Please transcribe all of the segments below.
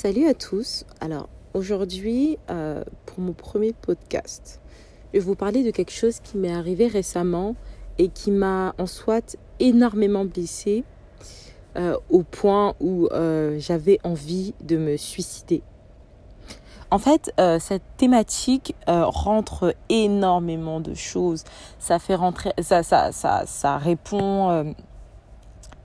Salut à tous. Alors aujourd'hui, euh, pour mon premier podcast, je vais vous parler de quelque chose qui m'est arrivé récemment et qui m'a en soit énormément blessée euh, au point où euh, j'avais envie de me suicider. En fait, cette thématique rentre énormément de choses. Ça fait rentrer, ça, ça, ça, ça répond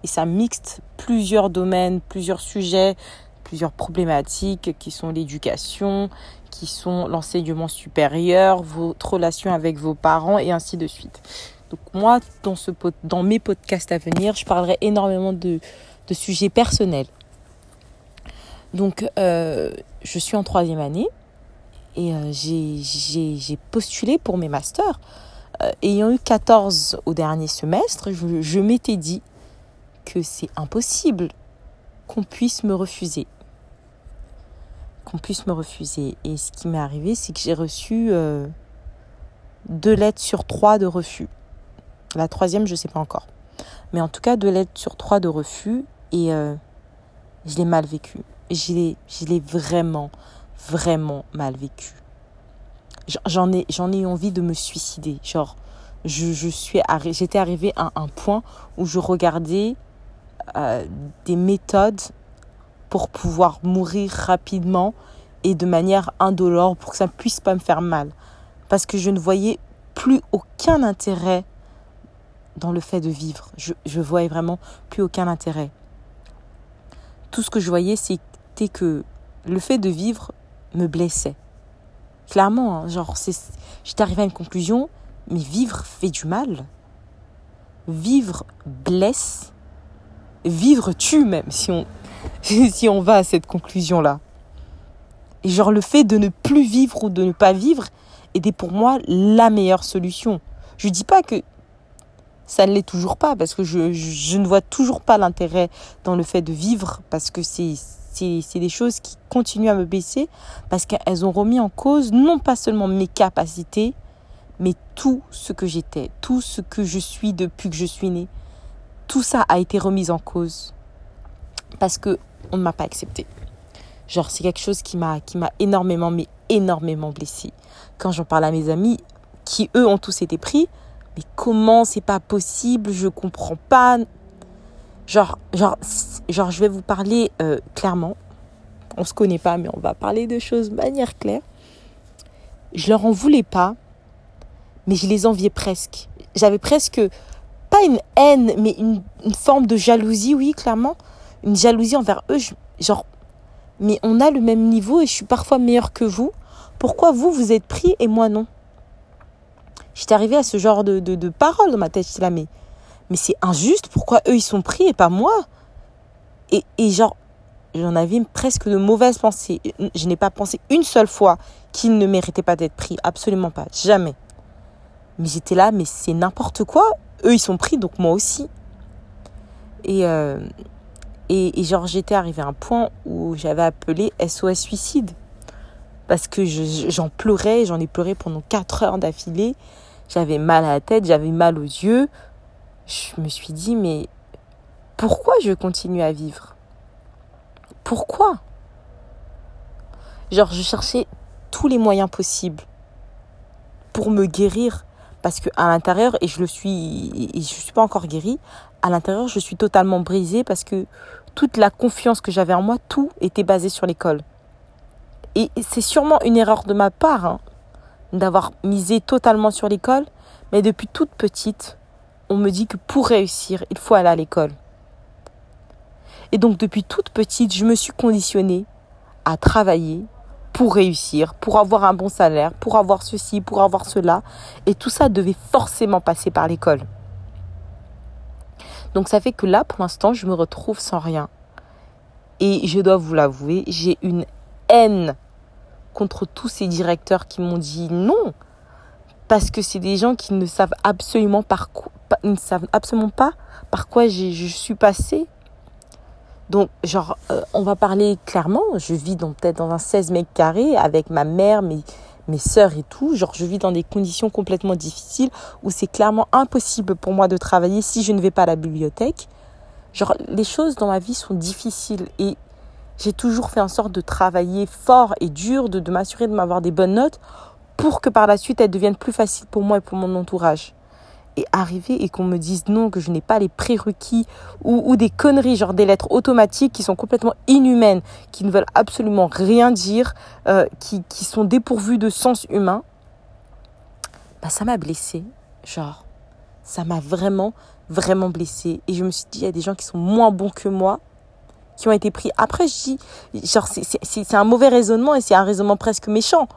et ça mixte plusieurs domaines, plusieurs sujets, plusieurs problématiques qui sont l'éducation, qui sont l'enseignement supérieur, votre relation avec vos parents et ainsi de suite. Donc moi, dans, ce, dans mes podcasts à venir, je parlerai énormément de, de sujets personnels. Donc, euh, je suis en troisième année et euh, j'ai postulé pour mes masters. Euh, ayant eu 14 au dernier semestre, je, je m'étais dit que c'est impossible qu'on puisse me refuser qu'on puisse me refuser. Et ce qui m'est arrivé, c'est que j'ai reçu euh, deux lettres sur trois de refus. La troisième, je ne sais pas encore. Mais en tout cas, deux lettres sur trois de refus. Et euh, je l'ai mal vécu. Je l'ai vraiment, vraiment mal vécu. J'en ai, ai eu envie de me suicider. Genre, je, je suis j'étais arrivée à un point où je regardais euh, des méthodes pour pouvoir mourir rapidement et de manière indolore pour que ça ne puisse pas me faire mal. Parce que je ne voyais plus aucun intérêt dans le fait de vivre. Je, je voyais vraiment plus aucun intérêt. Tout ce que je voyais, c'était que le fait de vivre me blessait. Clairement, hein, genre, j'étais arrivée à une conclusion, mais vivre fait du mal. Vivre blesse. Vivre tue même, si on, si on va à cette conclusion-là. Et genre le fait de ne plus vivre ou de ne pas vivre était pour moi la meilleure solution. Je dis pas que ça ne l'est toujours pas parce que je, je, ne vois toujours pas l'intérêt dans le fait de vivre parce que c'est c'est des choses qui continuent à me baisser parce qu'elles ont remis en cause non pas seulement mes capacités mais tout ce que j'étais, tout ce que je suis depuis que je suis née. Tout ça a été remis en cause parce que on ne m'a pas accepté. Genre c'est quelque chose qui m'a qui m'a énormément mais énormément blessée. Quand j'en parle à mes amis qui eux ont tous été pris, mais comment c'est pas possible, je comprends pas. Genre genre genre je vais vous parler euh, clairement. On se connaît pas mais on va parler de choses de manière claire. Je leur en voulais pas, mais je les enviais presque. J'avais presque pas une haine, mais une, forme de jalousie, oui, clairement, une jalousie envers eux. genre, mais on a le même niveau et je suis parfois meilleure que vous. Pourquoi vous, vous êtes pris et moi non? J'étais arrivée à ce genre de, de, paroles dans ma tête. Là, mais, mais c'est injuste. Pourquoi eux, ils sont pris et pas moi? Et, et genre, j'en avais presque de mauvaises pensées. Je n'ai pas pensé une seule fois qu'ils ne méritaient pas d'être pris. Absolument pas. Jamais. Mais j'étais là, mais c'est n'importe quoi. Eux, ils sont pris, donc moi aussi. Et, euh, et, genre, j'étais arrivée à un point où j'avais appelé SOS suicide. Parce que j'en pleurais, j'en ai pleuré pendant 4 heures d'affilée. J'avais mal à la tête, j'avais mal aux yeux. Je me suis dit, mais pourquoi je continue à vivre? Pourquoi? Genre, je cherchais tous les moyens possibles pour me guérir. Parce que à l'intérieur, et je le suis, et je suis pas encore guérie, à l'intérieur, je suis totalement brisée parce que toute la confiance que j'avais en moi, tout était basé sur l'école. Et c'est sûrement une erreur de ma part hein, d'avoir misé totalement sur l'école, mais depuis toute petite, on me dit que pour réussir, il faut aller à l'école. Et donc depuis toute petite, je me suis conditionnée à travailler pour réussir, pour avoir un bon salaire, pour avoir ceci, pour avoir cela. Et tout ça devait forcément passer par l'école. Donc ça fait que là, pour l'instant, je me retrouve sans rien. Et je dois vous l'avouer, j'ai une haine contre tous ces directeurs qui m'ont dit non. Parce que c'est des gens qui ne savent absolument, par quoi, ne savent absolument pas par quoi je suis passée. Donc, genre, euh, on va parler clairement. Je vis peut-être dans un 16 mètres carrés avec ma mère, mes, mes et tout. Genre, je vis dans des conditions complètement difficiles où c'est clairement impossible pour moi de travailler si je ne vais pas à la bibliothèque. Genre, les choses dans ma vie sont difficiles et j'ai toujours fait en sorte de travailler fort et dur, de, de m'assurer de m'avoir des bonnes notes pour que par la suite elles deviennent plus faciles pour moi et pour mon entourage. Et arriver et qu'on me dise non, que je n'ai pas les prérequis ou, ou, des conneries, genre des lettres automatiques qui sont complètement inhumaines, qui ne veulent absolument rien dire, euh, qui, qui sont dépourvues de sens humain, bah ça m'a blessée. Genre, ça m'a vraiment, vraiment blessée. Et je me suis dit, il y a des gens qui sont moins bons que moi, qui ont été pris. Après, je dis, genre, c'est un mauvais raisonnement et c'est un raisonnement presque méchant.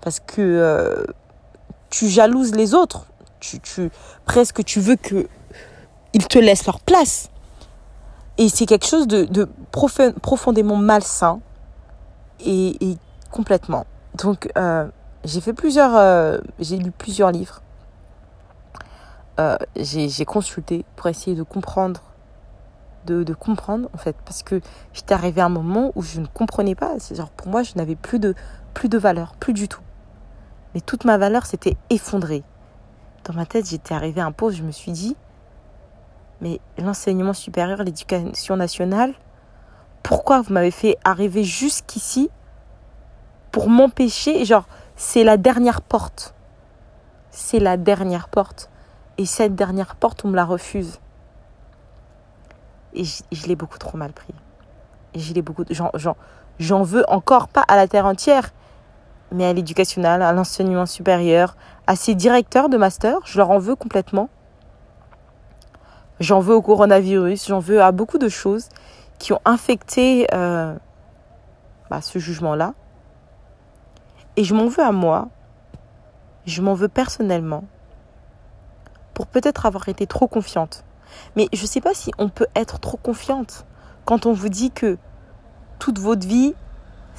Parce que euh, tu jalouses les autres. Tu, presque, tu veux que ils te laissent leur place. Et c'est quelque chose de, profondément malsain. Et, et complètement. Donc, euh, j'ai fait plusieurs, euh, j'ai lu plusieurs livres. Euh, j'ai consulté pour essayer de comprendre, de, comprendre en fait, parce que j'étais arrivé à un moment où je ne comprenais pas. Genre pour moi, je n'avais plus de, plus de valeur, plus du tout. Mais toute ma valeur s'était effondrée. Dans ma tête, j'étais arrivé à un où je me suis dit, mais l'enseignement supérieur, l'éducation nationale, pourquoi vous m'avez fait arriver jusqu'ici pour m'empêcher, genre, c'est la dernière porte. C'est la dernière porte. Et cette dernière porte, on me la refuse. Et je, l'ai beaucoup trop mal pris. Et beaucoup. J'en veux encore pas à la terre entière, mais à l'éducation à l'enseignement supérieur, à ces directeurs de master, je leur en veux complètement. J'en veux au coronavirus, j'en veux à beaucoup de choses qui ont infecté euh, bah, ce jugement-là. Et je m'en veux à moi, je m'en veux personnellement, pour peut-être avoir été trop confiante. Mais je ne sais pas si on peut être trop confiante quand on vous dit que toute votre vie,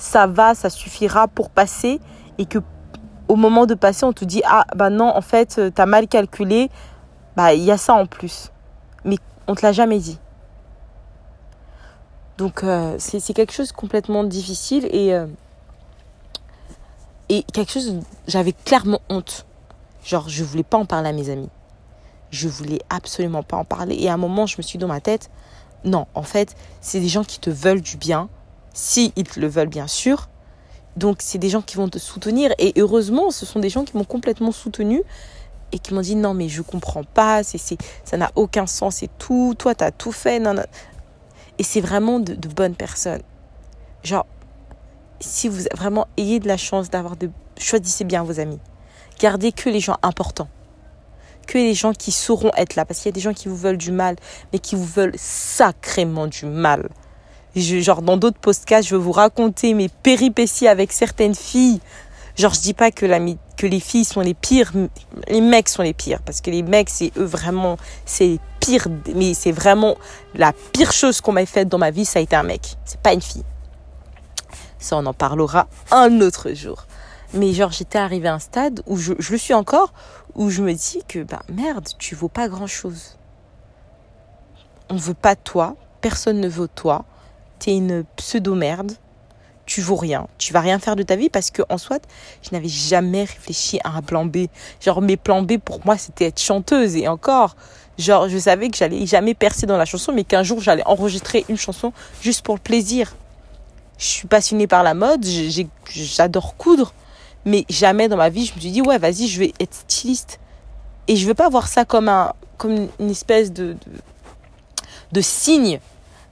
ça va, ça suffira pour passer et que au moment de passer, on te dit ah bah non, en fait, tu as mal calculé, bah il y a ça en plus. Mais on te l'a jamais dit. Donc euh, c'est quelque chose complètement difficile et euh, et quelque chose, j'avais clairement honte. Genre, je voulais pas en parler à mes amis. Je voulais absolument pas en parler. Et à un moment, je me suis dit dans ma tête, non, en fait, c'est des gens qui te veulent du bien. Si ils le veulent, bien sûr. Donc, c'est des gens qui vont te soutenir. Et heureusement, ce sont des gens qui m'ont complètement soutenu et qui m'ont dit non, mais je comprends pas. C'est, ça n'a aucun sens et tout. Toi, tu as tout fait. Non, non. Et c'est vraiment de, de bonnes personnes. Genre, si vous vraiment ayez de la chance d'avoir de... Choisissez bien vos amis. Gardez que les gens importants. Que les gens qui sauront être là. Parce qu'il y a des gens qui vous veulent du mal, mais qui vous veulent sacrément du mal. Genre, dans d'autres podcasts, je vais vous raconter mes péripéties avec certaines filles. Genre, je dis pas que, la, que les filles sont les pires, les mecs sont les pires. Parce que les mecs, c'est eux vraiment, c'est pire, mais c'est vraiment la pire chose qu'on m'ait faite dans ma vie, ça a été un mec. C'est pas une fille. Ça, on en parlera un autre jour. Mais genre, j'étais arrivée à un stade où je, je, le suis encore, où je me dis que, bah merde, tu vaux pas grand chose. On veut pas toi, personne ne veut toi, t'es une pseudo-merde, tu vaux rien, tu vas rien faire de ta vie parce que, en soit, je n'avais jamais réfléchi à un plan B. Genre, mes plans B pour moi, c'était être chanteuse et encore, genre, je savais que j'allais jamais percer dans la chanson, mais qu'un jour, j'allais enregistrer une chanson juste pour le plaisir je suis passionnée par la mode, j'adore coudre, mais jamais dans ma vie je me suis dit ouais vas-y je vais être styliste. Et je veux pas voir ça comme un comme une espèce de, de, de signe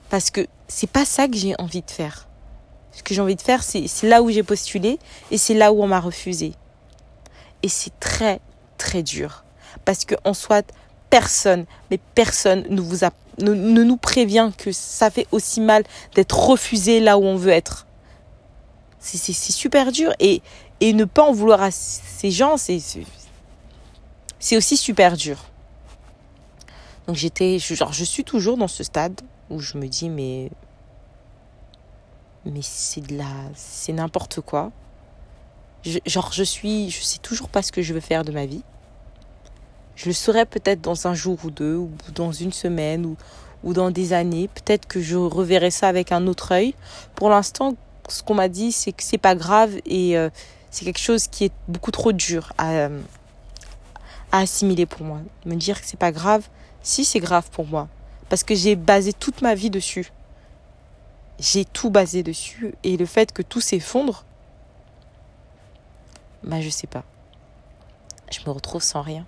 parce que c'est pas ça que j'ai envie de faire. Ce que j'ai envie de faire c'est là où j'ai postulé et c'est là où on m'a refusé. Et c'est très très dur parce que en soit personne mais personne ne vous a ne, nous prévient que ça fait aussi mal d'être refusé là où on veut être. C'est super dur et, et ne pas en vouloir à ces gens, c'est aussi super dur. Donc j'étais, genre, je suis toujours dans ce stade où je me dis, mais, mais c'est de la, c'est n'importe quoi. genre, je suis, je sais toujours pas ce que je veux faire de ma vie. Je le saurai peut-être dans un jour ou deux, ou dans une semaine, ou, ou dans des années. Peut-être que je reverrai ça avec un autre œil. Pour l'instant, ce qu'on m'a dit, c'est que c'est pas grave et euh, c'est quelque chose qui est beaucoup trop dur à, euh, à assimiler pour moi. Me dire que c'est pas grave, si c'est grave pour moi. Parce que j'ai basé toute ma vie dessus. j'ai tout basé dessus. Et le fait que tout s'effondre, bah je sais pas. Je me retrouve sans rien.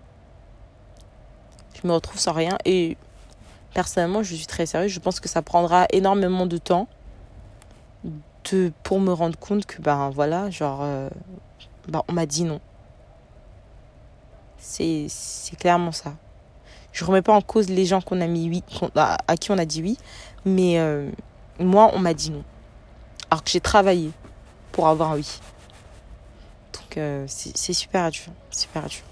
Je me retrouve sans rien et personnellement, je suis très sérieuse. Je pense que ça prendra énormément de temps de, pour me rendre compte que, ben voilà, genre, euh, ben, on m'a dit non. C'est clairement ça. Je remets pas en cause les gens qu'on a mis oui, à, qui on a dit oui, mais euh, moi, on m'a dit non. Alors que j'ai travaillé pour avoir un oui. Donc, euh, c'est super dur. Super dur.